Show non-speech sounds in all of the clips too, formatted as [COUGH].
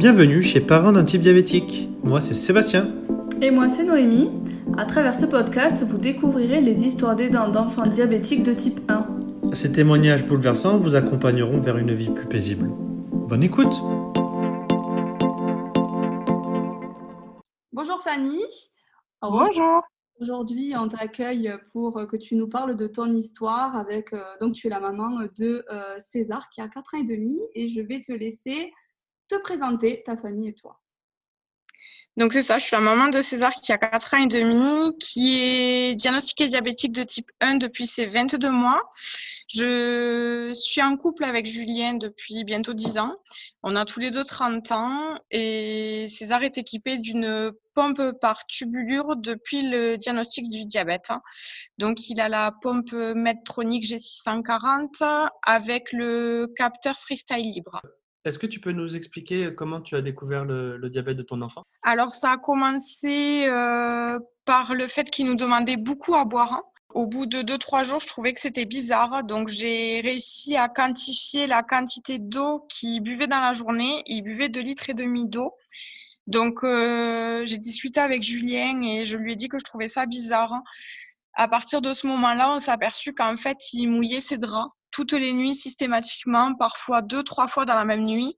Bienvenue chez Parents d'un type diabétique. Moi, c'est Sébastien. Et moi, c'est Noémie. À travers ce podcast, vous découvrirez les histoires d'aidants d'enfants diabétiques de type 1. Ces témoignages bouleversants vous accompagneront vers une vie plus paisible. Bonne écoute Bonjour Fanny. Bonjour. Aujourd'hui, on t'accueille pour que tu nous parles de ton histoire avec euh, donc tu es la maman de euh, César qui a 4 ans et demi et je vais te laisser te présenter ta famille et toi. Donc c'est ça, je suis la maman de César qui a 4 ans et demi, qui est diagnostiqué diabétique de type 1 depuis ses 22 mois. Je suis en couple avec Julien depuis bientôt 10 ans. On a tous les deux 30 ans et César est équipé d'une pompe par tubulure depuis le diagnostic du diabète. Donc il a la pompe Medtronic G640 avec le capteur Freestyle Libre. Est-ce que tu peux nous expliquer comment tu as découvert le, diabète de ton enfant? Alors, ça a commencé euh, par le fait qu'il nous demandait beaucoup à boire. Au bout de 2-3 jours, je trouvais que c'était bizarre. Donc, j'ai réussi à quantifier la quantité d'eau qu'il buvait dans la journée. Il buvait 2 litres et demi d'eau. Donc, euh, j'ai discuté avec Julien et je lui ai dit que je trouvais ça bizarre. À partir de ce moment-là, on s'est aperçu qu'en fait, il mouillait ses draps toutes les nuits systématiquement, parfois deux, trois fois dans la même nuit.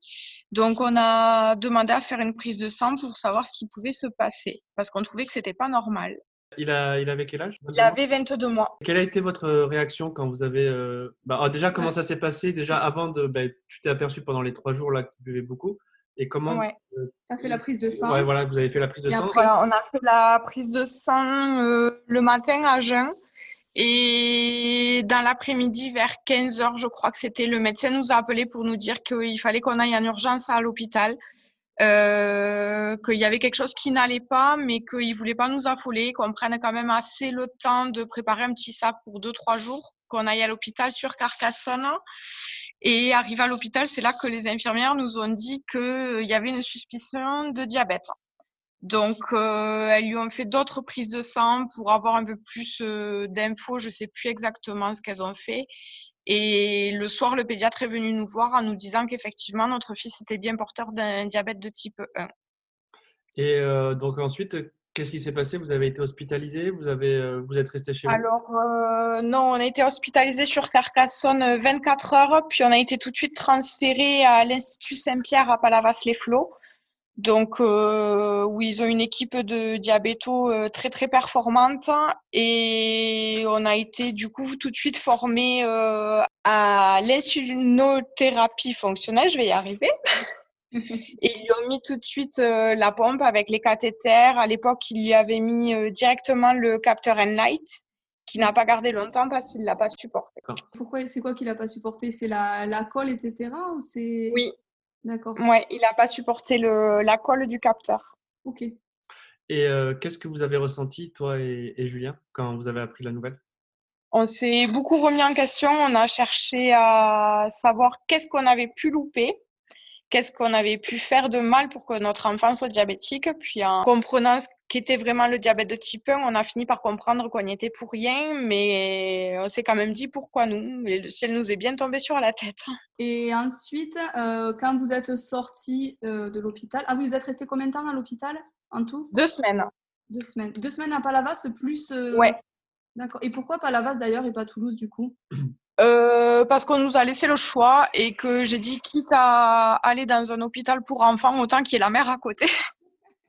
Donc, on a demandé à faire une prise de sang pour savoir ce qui pouvait se passer, parce qu'on trouvait que c'était pas normal. Il, a, il avait quel âge Il avait 22 mois. Quelle a été votre réaction quand vous avez... Euh, bah, ah, déjà, comment ça s'est passé Déjà, avant de... Bah, tu t'es aperçu pendant les trois jours là que tu buvais beaucoup. Et comment ouais. Euh, tu as fait la prise de sang Ouais, voilà, vous avez fait la prise de sang. Voilà, on a fait la prise de sang euh, le matin à jeun. Et dans l'après-midi, vers 15 heures, je crois que c'était, le médecin nous a appelé pour nous dire qu'il fallait qu'on aille en urgence à l'hôpital, euh, qu'il y avait quelque chose qui n'allait pas, mais qu'il ne voulait pas nous affoler, qu'on prenne quand même assez le temps de préparer un petit sac pour deux, trois jours, qu'on aille à l'hôpital sur Carcassonne. Et arrivé à l'hôpital, c'est là que les infirmières nous ont dit qu'il y avait une suspicion de diabète. Donc, euh, elles lui ont fait d'autres prises de sang pour avoir un peu plus euh, d'infos. Je ne sais plus exactement ce qu'elles ont fait. Et le soir, le pédiatre est venu nous voir en nous disant qu'effectivement, notre fils était bien porteur d'un diabète de type 1. Et euh, donc ensuite, qu'est-ce qui s'est passé? Vous avez été hospitalisé? Vous avez, vous êtes resté chez vous? Alors non, on a été hospitalisé sur Carcassonne 24 heures, puis on a été tout de suite transféré à l'Institut Saint-Pierre à Palavas-les-Flots donc, euh, où ils ont une équipe de diabétos euh, très très performante et on a été du coup tout de suite formé euh, à l'insulinothérapie fonctionnelle. Je vais y arriver. [LAUGHS] et ils lui ont mis tout de suite euh, la pompe avec les cathéters. À l'époque, ils lui avaient mis directement le capteur Enlight qui n'a pas gardé longtemps parce qu'il l'a pas supporté. Pourquoi C'est quoi qu'il n'a pas supporté? C'est la, la colle, etc. Ou oui, D'accord. Ouais, il n'a pas supporté le, la colle du capteur. Ok. Et euh, qu'est-ce que vous avez ressenti, toi et, Julien, quand vous avez appris la nouvelle? On s'est beaucoup remis en question. On a cherché à savoir qu'est-ce qu'on avait pu louper qu'est-ce qu'on avait pu faire de mal pour que notre enfant soit diabétique. Puis en comprenant ce qu'était vraiment le diabète de type 1, on a fini par comprendre qu'on n'y était pour rien, mais on s'est quand même dit pourquoi nous? Le ciel nous est bien tombé sur la tête. Et ensuite, euh, quand vous êtes sorti euh, de l'hôpital, ah oui, vous êtes resté combien de temps à l'hôpital en tout? Deux semaines. Deux semaines. Deux semaines à Palavas plus. Euh, ouais. D'accord. Et pourquoi Palavas d'ailleurs et pas Toulouse du coup? [CLEARS THROAT] euh, parce qu'on nous a laissé le choix et que j'ai dit quitte à aller dans un hôpital pour enfants, autant qu'il y ait la mer à côté.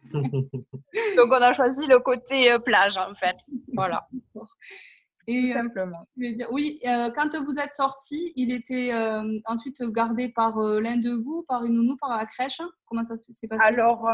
[LAUGHS] Donc on a choisi le côté euh, plage en fait. Voilà. Et, Tout simplement. dire, oui, euh, quand vous êtes sorti, il était ensuite gardé par l'un de vous, par une nounou, par la crèche? Comment ça s'est passé? Alors,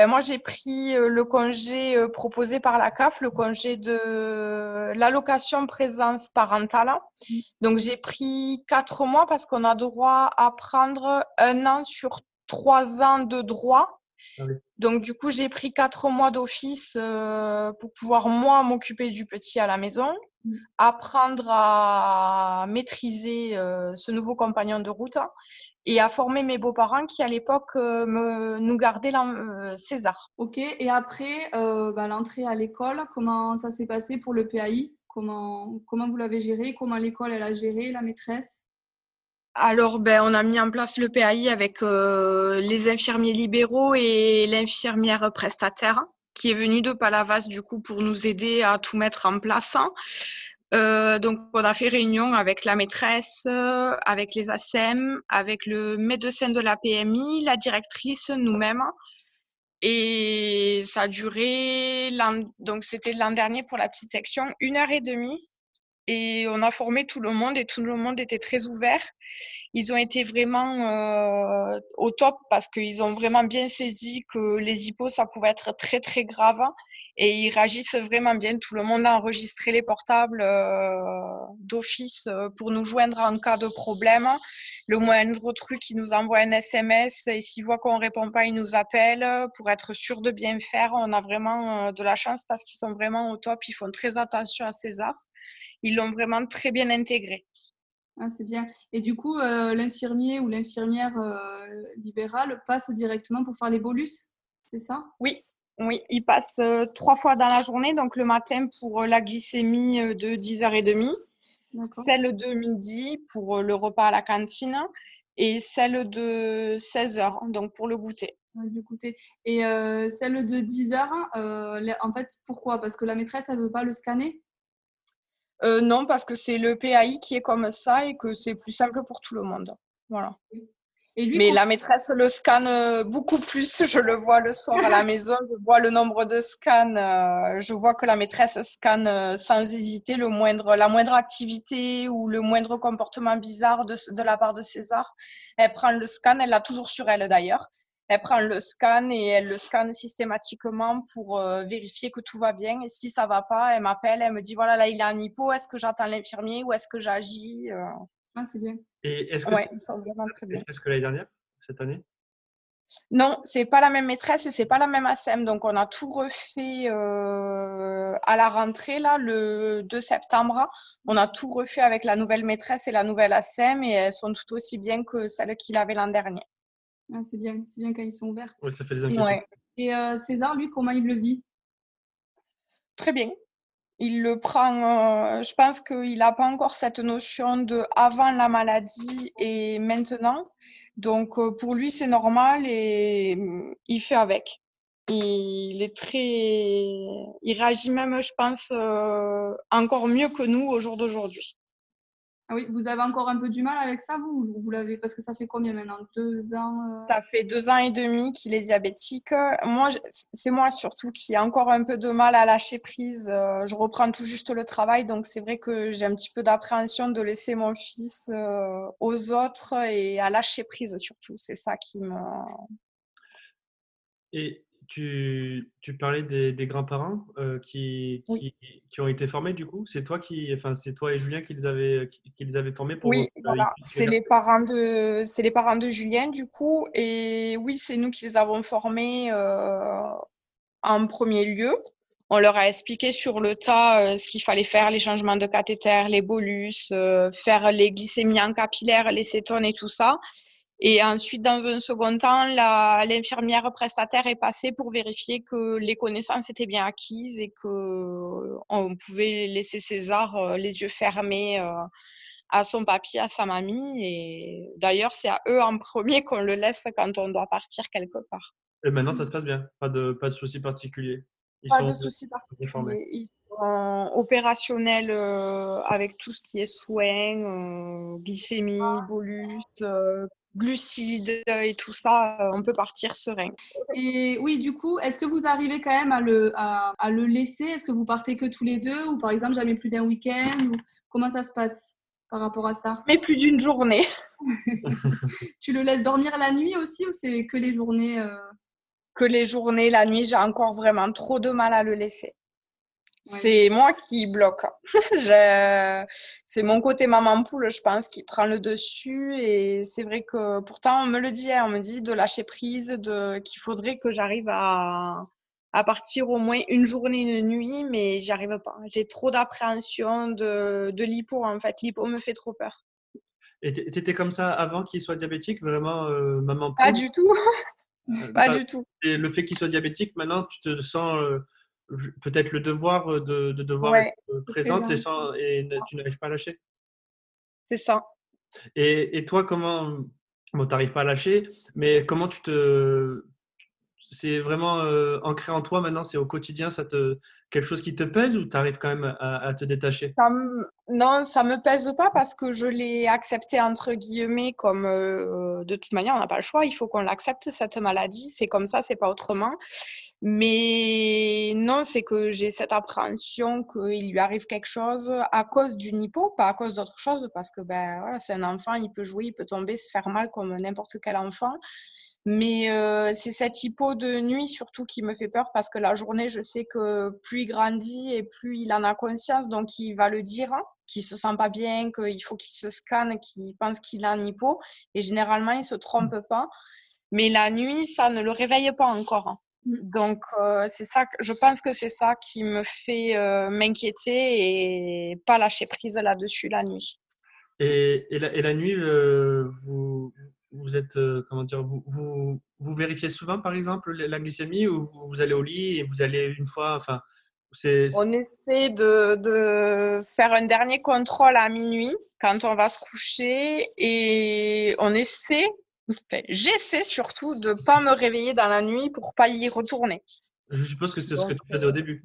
ben, moi, j'ai pris euh, le congé euh, proposé par la CAF, le congé de l'allocation présence parentale. Mm. Donc, j'ai pris quatre mois parce qu'on a droit à prendre un an sur trois ans de droit. Ah Donc, du coup, j'ai pris quatre mois d'office euh, pour pouvoir, moi, m'occuper du petit à la maison, mm. apprendre à maîtriser ce nouveau compagnon de route et à former mes beaux-parents qui, à l'époque, euh, nous gardaient euh, César. Ok, et après euh, bah, l'entrée à l'école, comment ça s'est passé pour le PAI comment, comment vous l'avez géré? Comment l'école elle a géré, la maîtresse? Alors, ben, on a mis en place le PAI avec euh, les infirmiers libéraux et l'infirmière prestataire qui est venue de Palavas du coup pour nous aider à tout mettre en place. Euh, donc, on a fait réunion avec la maîtresse, euh, avec les ASEM, avec le médecin de la PMI, la directrice, nous-mêmes. Et ça a duré, donc c'était l'an dernier pour la petite section, une heure et demie. Et on a formé tout le monde et tout le monde était très ouvert. Ils ont été vraiment euh, au top parce qu'ils ont vraiment bien saisi que les hippos, ça pouvait être très, très grave. Et ils réagissent vraiment bien. Tout le monde a enregistré les portables euh, d'office euh, pour nous joindre en cas de problème. Le moindre truc, ils nous envoient un SMS et s'ils voient qu'on ne répond pas, ils nous appellent pour être sûr de bien faire. On a vraiment de la chance parce qu'ils sont vraiment au top. Ils font très attention à César ils l'ont vraiment très bien intégré. Ah, c'est bien. Et du coup, euh, l'infirmier ou l'infirmière euh, libérale passe directement pour faire les bolus, c'est ça? Oui, oui, il passe euh, trois fois dans la journée, donc le matin pour la glycémie de 10h30, celle de midi pour le repas à la cantine et celle de 16h, donc pour le goûter. Et celle de 10h, en fait, pourquoi? Parce que la maîtresse, elle ne veut pas le scanner? Euh, non, parce que c'est le PAI qui est comme ça et que c'est plus simple pour tout le monde. Voilà. Mais la maîtresse le scanne euh, beaucoup plus. [LAUGHS] Je le vois le soir à la maison. Je vois le nombre de scans. Euh, je vois que la maîtresse scanne sans hésiter le moindre, la moindre activité ou le moindre comportement bizarre de, de la part de César. Elle prend le scan. Elle l'a toujours sur elle d'ailleurs elle prend le scan et elle le scanne systématiquement pour euh, vérifier que tout va bien. Et si ça va pas, elle m'appelle, elle me dit voilà là il a un hypo, est-ce que j'attends l'infirmier ou est-ce que j'agis euh? Ah c'est bien. Et est-ce que ouais, ils sont vraiment très bien. Est-ce que l'année dernière, cette année? Non, c'est pas la même maîtresse et c'est pas la même ASEM. Donc on a tout refait euh, à la rentrée là le 2 septembre. On a tout refait avec la nouvelle maîtresse et la nouvelle ASEM et elles sont tout aussi bien que celles qu'il avait l'an dernier. Ah, c'est bien, c'est bien quand ils sont ouverts. Oui, ça fait des inquiétudes. Et, euh, César, lui, comment il le vit? Très bien. Il le prend, euh, je pense qu'il n'a pas encore cette notion de avant la maladie et maintenant. Donc euh, pour lui, c'est normal et mm, il fait avec. Il est très. Il réagit même, je pense, encore mieux que nous au jour d'aujourd'hui. Ah oui, vous avez encore un peu du mal avec ça, vous, vous l'avez parce que ça fait combien maintenant? Deux ans euh? Ça fait deux ans et demi qu'il est diabétique. Moi, c'est moi surtout qui ai encore un peu de mal à lâcher prise. Euh, je reprends tout juste le travail, donc c'est vrai que j'ai un petit peu d'appréhension de laisser mon fils euh, aux autres et à lâcher prise surtout. C'est ça qui me. Et tu, tu, parlais des, des grands-parents euh, qui, qui, qui, ont été formés du coup? C'est toi qui, enfin, c'est toi et Julien qui les avez, qui, les avez formés pour. Oui, euh, voilà. C'est les parents de, c'est les parents de Julien du coup, et oui, c'est nous qui les avons formés euh, en premier lieu. On leur a expliqué sur le tas ce qu'il fallait faire, les changements de cathéter, les bolus, faire les glycémies en capillaire, les cétones et tout ça. Et ensuite, dans un second temps, l'infirmière prestataire est passée pour vérifier que les connaissances étaient bien acquises et qu'on pouvait laisser César euh, les yeux fermés euh, à son papier, à sa mamie. Et d'ailleurs, c'est à eux en premier qu'on le laisse quand on doit partir quelque part. Et maintenant, ça se passe bien Pas de, pas de soucis particuliers Pas de soucis particuliers. Ils sont opérationnels euh, avec tout ce qui est soins, glycémie, bolus, glucides et tout ça, euh, on peut partir serein. Et oui, du coup, est-ce que vous arrivez quand même à le, à, le laisser? Est-ce que vous partez que tous les deux Ou par exemple, jamais plus d'un week-end ou Comment ça se passe par rapport à ça? Mais plus d'une journée. [LAUGHS] [LAUGHS] tu le laisses dormir la nuit aussi ou c'est que les journées euh? Que les journées, la nuit, j'ai encore vraiment trop de mal à le laisser. C'est moi qui bloque. [LAUGHS] c'est mon côté maman poule, je pense, qui prend le dessus. Et c'est vrai que pourtant, on me le dit, hein, on me dit de lâcher prise, de, qu'il faudrait que j'arrive à, à partir au moins une journée, une nuit, mais j'y arrive pas. J'ai trop d'appréhension de, de l'hypo, en fait. L'hypo me fait trop peur. Et tu étais comme ça avant qu'il soit diabétique, vraiment, euh, maman poule? Pas du tout. Euh, pas du tout. Et le fait qu'il soit diabétique, maintenant, tu te sens. Euh, peut-être le devoir de, devoir être présente et, sans, et tu n'arrives pas à lâcher? C'est ça. Et, et toi, comment, bon, tu n'arrives pas à lâcher, mais comment tu te, c'est vraiment euh, ancré en toi maintenant, c'est au quotidien, ça te quelque chose qui te pèse ou tu arrives quand même à, te détacher? Non, ça me pèse pas parce que je l'ai accepté entre guillemets comme euh, de toute manière on n'a pas le choix, il faut qu'on l'accepte cette maladie, c'est comme ça, c'est pas autrement. Mais non, c'est que j'ai cette appréhension qu'il lui arrive quelque chose à cause du hypo, pas à cause d'autre chose, parce que ben voilà, c'est un enfant, il peut jouer, il peut tomber, se faire mal comme n'importe quel enfant. Mais euh, c'est cette hypo de nuit surtout qui me fait peur parce que la journée, je sais que plus il grandit et plus il en a conscience, donc il va le dire, hein, qu'il se sent pas bien, qu'il faut qu'il se scanne, qu'il pense qu'il a un hypo. Et généralement, il se trompe pas. Mais la nuit, ça ne le réveille pas encore. Hein. Mm. Donc euh, c'est ça, je pense que c'est ça qui me fait euh, m'inquiéter et pas lâcher prise là-dessus la nuit. Et, et, la, et la, nuit, euh, vous, vous êtes, comment dire, vous, vous, vous, vérifiez souvent, par exemple, la glycémie ou vous, allez au lit et vous allez une fois, enfin, c'est... On essaie de, de, faire un dernier contrôle à minuit quand on va se coucher et on essaie, j'essaie surtout de ne pas me réveiller dans la nuit pour pas y retourner. Je suppose que c'est ce que tu faisais au début.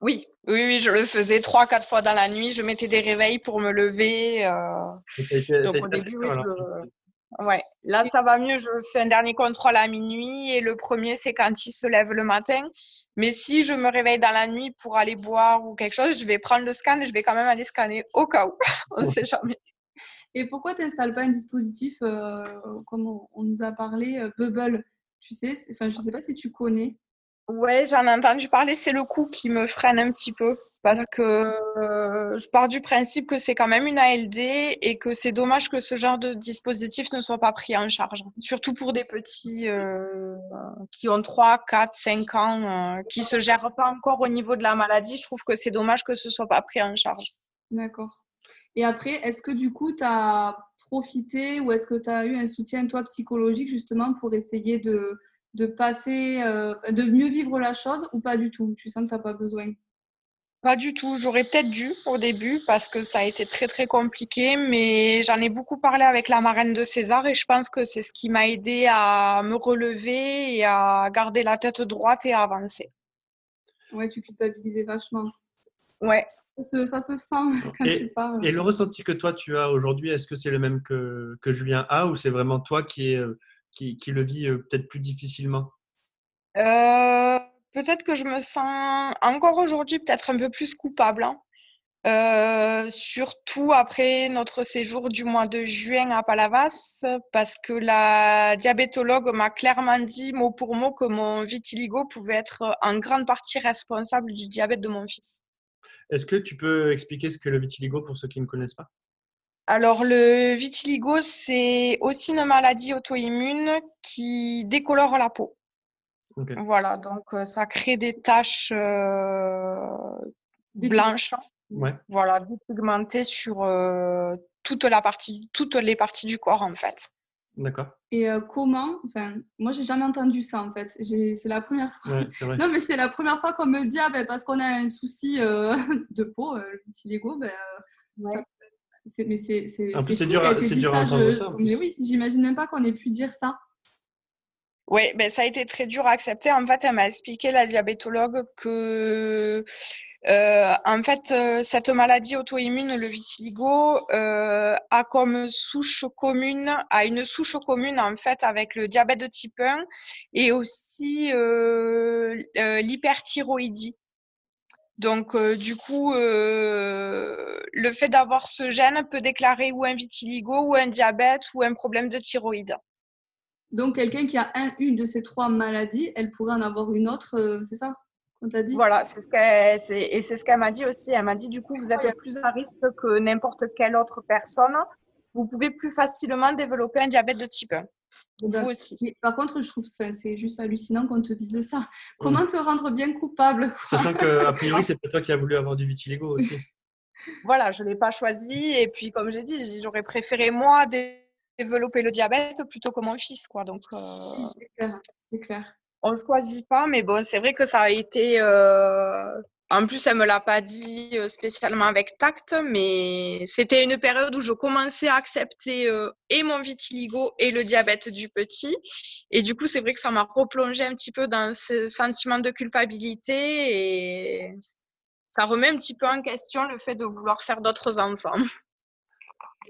Oui, oui, oui, je le faisais trois, quatre fois dans la nuit. Je mettais des réveils pour me lever. Euh... Donc au début, oui, je... Ouais, là ça va mieux. Je fais un dernier contrôle à minuit et le premier c'est quand il se lève le matin. Mais si je me réveille dans la nuit pour aller boire ou quelque chose, je vais prendre le scan et je vais quand même aller scanner au cas où. [LAUGHS] on ne sait jamais. Et pourquoi tu n'installes pas un dispositif euh, comme on, nous a parlé, euh, Bubble Tu sais, enfin, je ne sais pas si tu connais. Ouais, j'en ai entendu parler. C'est le coup qui me freine un petit peu parce que euh, je pars du principe que c'est quand même une ALD et que c'est dommage que ce genre de dispositif ne soit pas pris en charge. Surtout pour des petits euh, qui ont 3, 4, 5 ans, euh, qui se gèrent pas encore au niveau de la maladie. Je trouve que c'est dommage que ce soit pas pris en charge. D'accord. Et après, est-ce que du coup, tu as profité ou est-ce que tu as eu un soutien, toi, psychologique, justement, pour essayer de, de passer, de mieux vivre la chose ou pas du tout? Tu sens que tu n'as pas besoin? Pas du tout. J'aurais peut-être dû au début parce que ça a été très très compliqué, mais j'en ai beaucoup parlé avec la marraine de César et je pense que c'est ce qui m'a aidé à me relever et à garder la tête droite et à avancer. Ouais, tu culpabilisais vachement. Ouais. Ça se, sent [LAUGHS] quand tu parles. Et le ressenti que toi tu as aujourd'hui, est-ce que c'est le même que, que Julien a ou c'est vraiment toi qui, est, euh, qui, qui le vit euh, peut-être plus difficilement? Euh, peut-être que je me sens encore aujourd'hui peut-être un peu plus coupable. Hein. Euh, surtout après notre séjour du mois de juin à Palavas, parce que la diabétologue m'a clairement dit mot pour mot que mon vitiligo pouvait être en grande partie responsable du diabète de mon fils. Est-ce que tu peux expliquer ce que le vitiligo pour ceux qui ne connaissent pas? Alors, le vitiligo, c'est aussi une maladie auto-immune qui décolore la peau. Voilà, donc euh, ça crée des taches euh, blanches. Voilà, pigmentées sur euh, toute la partie, toutes les parties du corps en fait. D'accord. Et comment, enfin, moi j'ai jamais entendu ça en fait. C'est la première fois. non, mais c'est la première fois qu'on me dit ah, ben, parce qu'on a un souci [LAUGHS] de peau, le vitiligo, ben, mais c'est c'est dur, à, dur à entendre ça. Mais oui, j'imagine même pas qu'on ait pu dire ça. Oui, ben, ça a été très dur à accepter. En fait, elle m'a expliqué, la diabétologue, que euh, en fait, euh, cette maladie auto-immune, le vitiligo, euh, a comme souche commune, a une souche commune en fait avec le diabète de type 1 et aussi l'hyperthyroïdie. Donc, du coup, le fait d'avoir ce gène peut déclarer ou un vitiligo, ou un diabète, ou un problème de thyroïde. Donc, quelqu'un qui a un, une de ces trois maladies, elle pourrait en avoir une autre, c'est ça? Qu'on t'a dit? Voilà, c'est ce qu'elle, et c'est ce qu'elle m'a dit aussi. Elle m'a dit, du coup, vous êtes plus à risque que n'importe quelle autre personne. Vous pouvez plus facilement développer un diabète de type 1. Vous aussi. par contre, je trouve que c'est juste hallucinant qu'on te dise ça. Comment te rendre bien coupable Sachant qu'a priori, c'est pas toi qui as voulu avoir du vitiligo aussi. [LAUGHS] voilà, je ne l'ai pas choisi. Et puis, comme j'ai dit, j'aurais préféré moi développer le diabète plutôt que mon fils. Quoi. Donc, euh, c'est clair, On ne choisit pas, mais bon, c'est vrai que ça a été. Euh, En plus, elle me l'a pas dit euh, spécialement avec tact, mais c'était une période où je commençais à accepter euh, et mon vitiligo et le diabète du petit. Et du coup, c'est vrai que ça m'a replongé un petit peu dans ce sentiment de culpabilité et ça remet un petit peu en question le fait de vouloir faire d'autres enfants. [LAUGHS]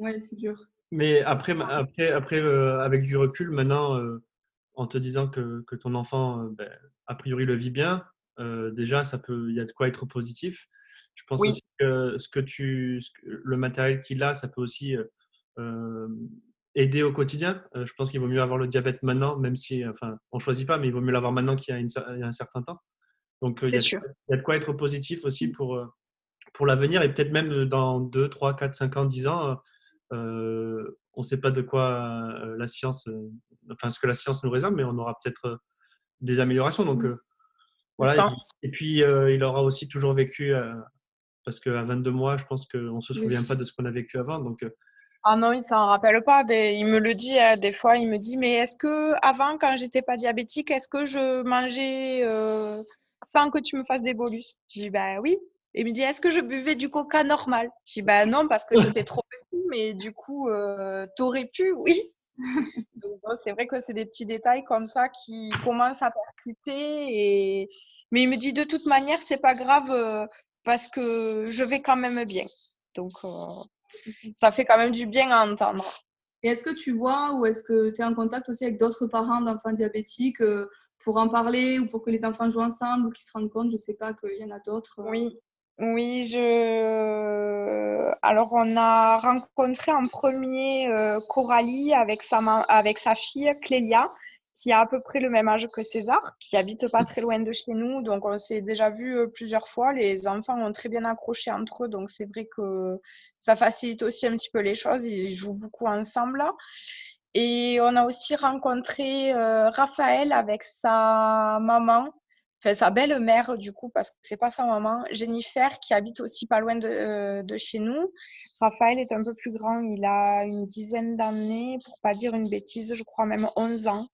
Ouais, c'est dur. Mais après, après, après euh, avec du recul, maintenant, en te disant que, que ton enfant, ben, a priori, le vit bien, euh, déjà, ça peut, il y a de quoi être positif. Je pense aussi que ce que tu, le matériel qu'il a, ça peut aussi euh, euh, aider au quotidien. je pense qu'il vaut mieux avoir le diabète maintenant, même si, enfin, on choisit pas, mais il vaut mieux l'avoir maintenant qu'il y, a un certain temps. Donc, il y, a, il y, a de quoi être positif aussi pour, pour l'avenir et peut-être même dans 2, 3, 4, 5 ans, 10 ans, on ne sait pas de quoi la science, enfin, ce que la science nous réserve, mais on aura peut-être des améliorations. Donc, mmh. Voilà, et, puis, il aura aussi toujours vécu, parce qu'à 22 mois, je pense qu'on ne se souvient pas de ce qu'on a vécu avant. Donc, ah non, il s'en rappelle pas. il me le dit des fois. Il me dit, mais est-ce que avant, quand j'étais pas diabétique, est-ce que je mangeais sans que tu me fasses des bolus? Je dis, bah oui. Et il me dit, est-ce que je buvais du coca normal? Je dis, bah non, parce que [LAUGHS] tu étais trop petit, mais du coup, tu aurais pu, oui. [LAUGHS] c'est vrai que c'est des petits détails comme ça qui commencent à percuter. Et... Mais il me dit de toute manière, c'est pas grave euh, parce que je vais quand même bien. Donc, euh, ça fait quand même du bien à entendre. Et est-ce que tu vois ou est-ce que tu es en contact aussi avec d'autres parents d'enfants diabétiques euh, pour en parler ou pour que les enfants jouent ensemble ou qu'ils se rendent compte, je sais pas, qu'il y en a d'autres Oui, oui, je. Alors, on a rencontré en premier euh, Coralie avec sa, avec sa fille Clélia, qui a à peu près le même âge que César, qui habite pas très loin de chez nous. Donc, on s'est déjà vu euh, plusieurs fois. Les enfants ont très bien accroché entre eux. Donc, c'est vrai que ça facilite aussi un petit peu les choses. Ils jouent beaucoup ensemble. Et on a aussi rencontré euh, Raphaël avec sa maman enfin sa belle-mère du coup parce que c'est pas sa maman, Jennifer qui habite aussi pas loin de, euh, de, chez nous. Raphaël est un peu plus grand, il a une dizaine d'années pour pas dire une bêtise, je crois même 11 ans.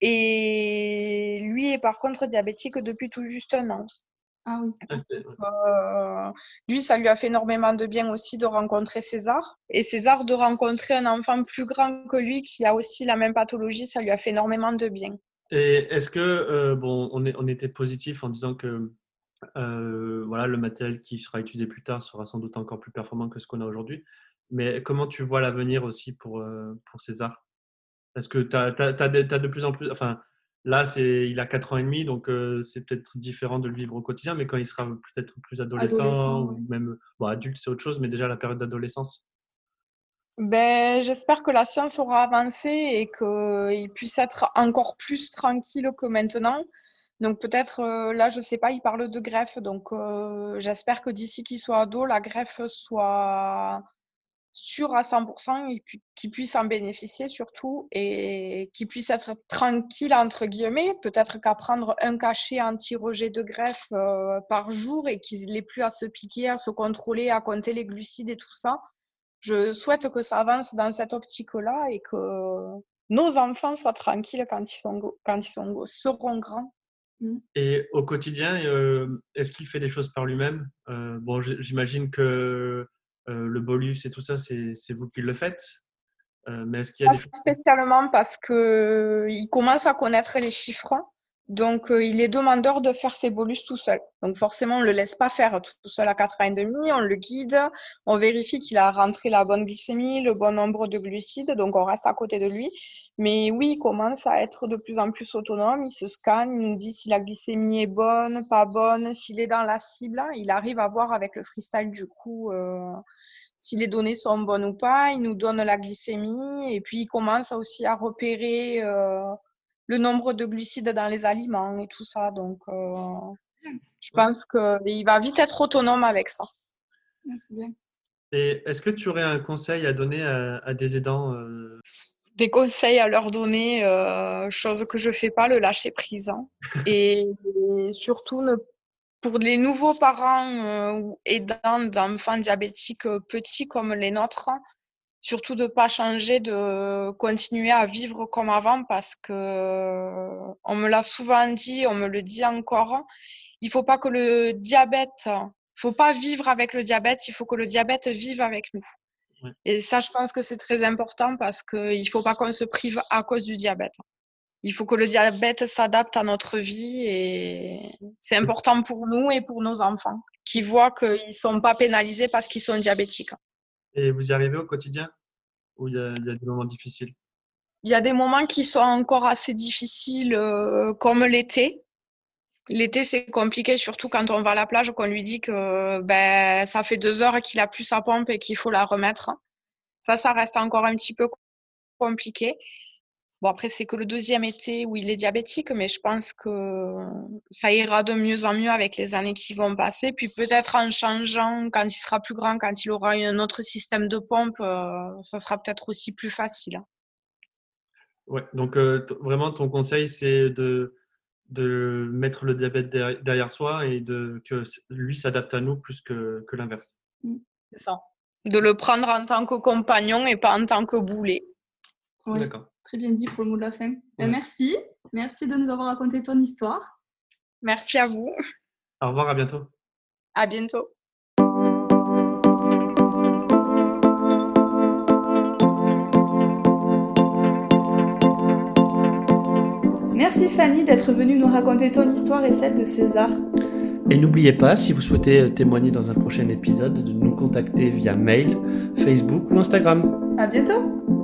Et lui est par contre diabétique depuis tout juste un an. Ah oui. Euh, lui, ça lui a fait énormément de bien aussi de rencontrer César. Et César, de rencontrer un enfant plus grand que lui qui a aussi la même pathologie, ça lui a fait énormément de bien. Et est-ce que, euh, bon, on, est, on, était positif en disant que euh, voilà, le matériel qui sera utilisé plus tard sera sans doute encore plus performant que ce qu'on a aujourd'hui. Mais comment tu vois l'avenir aussi pour, euh, pour César? Est-ce que tu as, de plus en plus. Enfin, là, il a 4 ans et demi, donc c'est peut-être différent de le vivre au quotidien, mais quand il sera peut-être plus adolescent, ou même bon, adulte, c'est autre chose, mais déjà la période d'adolescence ben, j'espère que la science aura avancé et qu'il puisse être encore plus tranquille que maintenant. Donc peut-être, euh, là, je sais pas, il parle de greffe. Donc euh, j'espère que d'ici qu'il soit ado, la greffe soit sûre à 100% et qu'il puisse en bénéficier surtout et qu'il puisse être tranquille, entre guillemets. Peut-être qu'à prendre un cachet anti-rejet de greffe euh, par jour et qu'il n'ait plus à se piquer, à se contrôler, à compter les glucides et tout ça je souhaite que ça avance dans cette optique-là et que nos enfants soient tranquilles quand ils, sont, quand ils sont, seront grands. Mmh. Et au quotidien, euh, est-ce qu'il fait des choses par lui-même? Euh, Bon, j'imagine que euh, le bolus et tout ça, c'est vous qui le faites. mais est-ce qu'il y a Pas spécialement parce qu'il commence à connaître les chiffres. Donc, euh, il est demandeur de faire ses bolus tout seul. Donc, forcément, on ne le laisse pas faire tout seul à 4 ans et demi. On le guide, on vérifie qu'il a rentré la bonne glycémie, le bon nombre de glucides. Donc, on reste à côté de lui. Mais oui, il commence à être de plus en plus autonome. Il se scanne, il nous dit si la glycémie est bonne, pas bonne, s'il est dans la cible. Il arrive à voir avec le freestyle, du coup, euh, si les données sont bonnes ou pas. Il nous donne la glycémie. Et puis, il commence aussi à repérer... Euh, le nombre de glucides dans les aliments et tout ça. Donc, euh, je pense qu'il va vite être autonome avec ça. C'est bien. Et est-ce que tu aurais un conseil à donner à, des aidants euh? Des conseils à leur donner, euh, chose que je ne fais pas, le lâcher prise. Hein. [LAUGHS] et, surtout, ne, pour les nouveaux parents ou aidants d'enfants diabétiques petits comme les nôtres, surtout de pas changer, de continuer à vivre comme avant parce que on me l'a souvent dit, on me le dit encore. il faut pas que le diabète, faut pas vivre avec le diabète, il faut que le diabète vive avec nous. Et ça, je pense que c'est très important parce qu'il ne faut pas qu'on se prive à cause du diabète. Il faut que le diabète s'adapte à notre vie et c'est important pour nous et pour nos enfants qui voient qu'ils ne sont pas pénalisés parce qu'ils sont diabétiques. Et vous y arrivez au quotidien ou il y, a, des moments difficiles? Il y a des moments qui sont encore assez difficiles, euh, comme l'été. L'été, c'est compliqué, surtout quand on va à la plage, qu'on lui dit que ben, ça fait deux heures qu'il a plus sa pompe et qu'il faut la remettre. Ça, ça reste encore un petit peu compliqué. Bon, après, c'est que le deuxième été où il est diabétique, mais je pense que ça ira de mieux en mieux avec les années qui vont passer. Puis peut-être en changeant, quand il sera plus grand, quand il aura un autre système de pompe, euh, ça sera peut-être aussi plus facile. Ouais, donc euh, vraiment, ton conseil, c'est de de mettre le diabète derrière soi et de, que lui s'adapte à nous plus que, que l'inverse. Mmh. C'est ça. De le prendre en tant que compagnon et pas en tant que boulet. D'accord. Très bien dit pour le mot de la fin. Ben, merci. Merci de nous avoir raconté ton histoire. Merci à vous. Au revoir, à bientôt. À bientôt. Merci Fanny d'être venue nous raconter ton histoire et celle de César. Et n'oubliez pas, si vous souhaitez témoigner dans un prochain épisode, de nous contacter via mail, Facebook ou Instagram. À bientôt!